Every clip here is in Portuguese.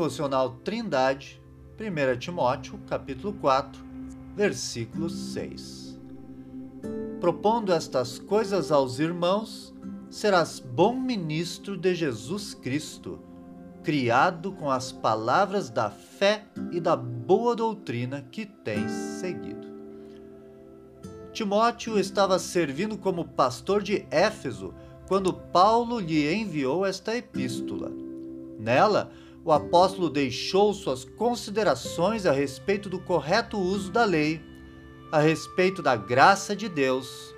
Devocional Trindade, 1 Timóteo, capítulo 4, versículo 6. Propondo estas coisas aos irmãos, serás bom ministro de Jesus Cristo, criado com as palavras da fé e da boa doutrina que tens seguido. Timóteo estava servindo como pastor de Éfeso quando Paulo lhe enviou esta epístola. Nela, o apóstolo deixou suas considerações a respeito do correto uso da lei, a respeito da graça de Deus.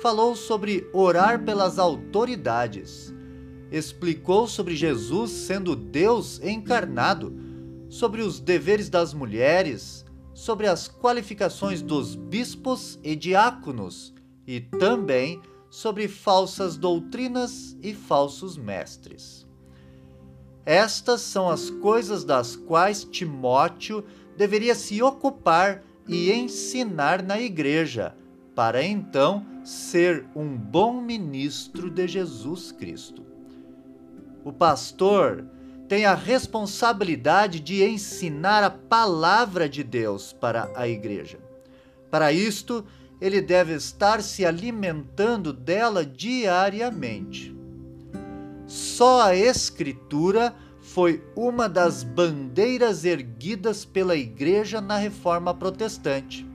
Falou sobre orar pelas autoridades. Explicou sobre Jesus sendo Deus encarnado, sobre os deveres das mulheres, sobre as qualificações dos bispos e diáconos e também sobre falsas doutrinas e falsos mestres. Estas são as coisas das quais Timóteo deveria se ocupar e ensinar na igreja, para então ser um bom ministro de Jesus Cristo. O pastor tem a responsabilidade de ensinar a palavra de Deus para a igreja. Para isto, ele deve estar se alimentando dela diariamente. Só a Escritura foi uma das bandeiras erguidas pela Igreja na Reforma Protestante.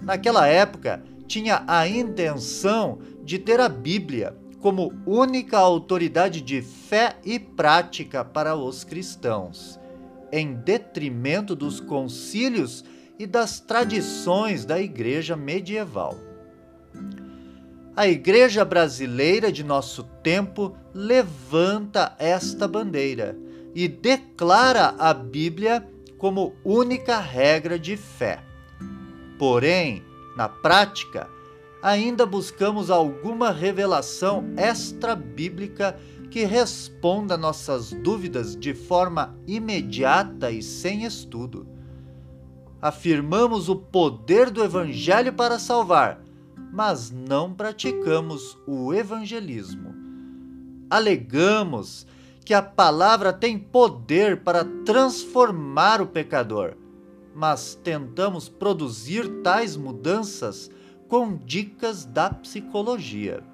Naquela época, tinha a intenção de ter a Bíblia como única autoridade de fé e prática para os cristãos, em detrimento dos concílios e das tradições da Igreja medieval. A Igreja brasileira de nosso tempo levanta esta bandeira e declara a Bíblia como única regra de fé. Porém, na prática, ainda buscamos alguma revelação extra-bíblica que responda nossas dúvidas de forma imediata e sem estudo. Afirmamos o poder do Evangelho para salvar mas não praticamos o evangelismo. Alegamos que a palavra tem poder para transformar o pecador, mas tentamos produzir tais mudanças com dicas da psicologia.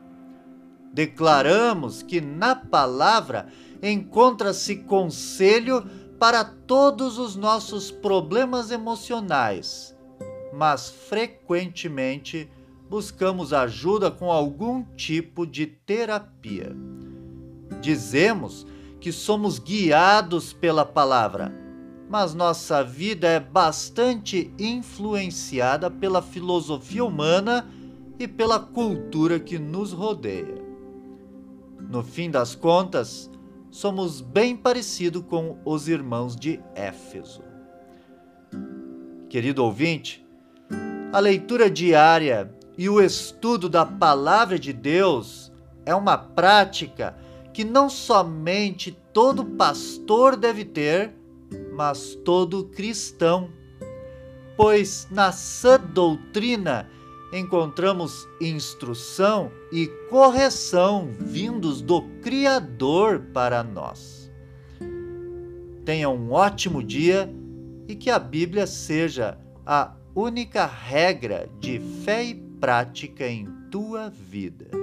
Declaramos que na palavra encontra-se conselho para todos os nossos problemas emocionais, mas frequentemente buscamos ajuda com algum tipo de terapia. Dizemos que somos guiados pela palavra, mas nossa vida é bastante influenciada pela filosofia humana e pela cultura que nos rodeia. No fim das contas, somos bem parecidos com os irmãos de Éfeso. Querido ouvinte, a leitura diária e o estudo da Palavra de Deus é uma prática que não somente todo pastor deve ter, mas todo cristão. Pois na sã doutrina encontramos instrução e correção vindos do Criador para nós. Tenha um ótimo dia e que a Bíblia seja a única regra de fé e prática em tua vida.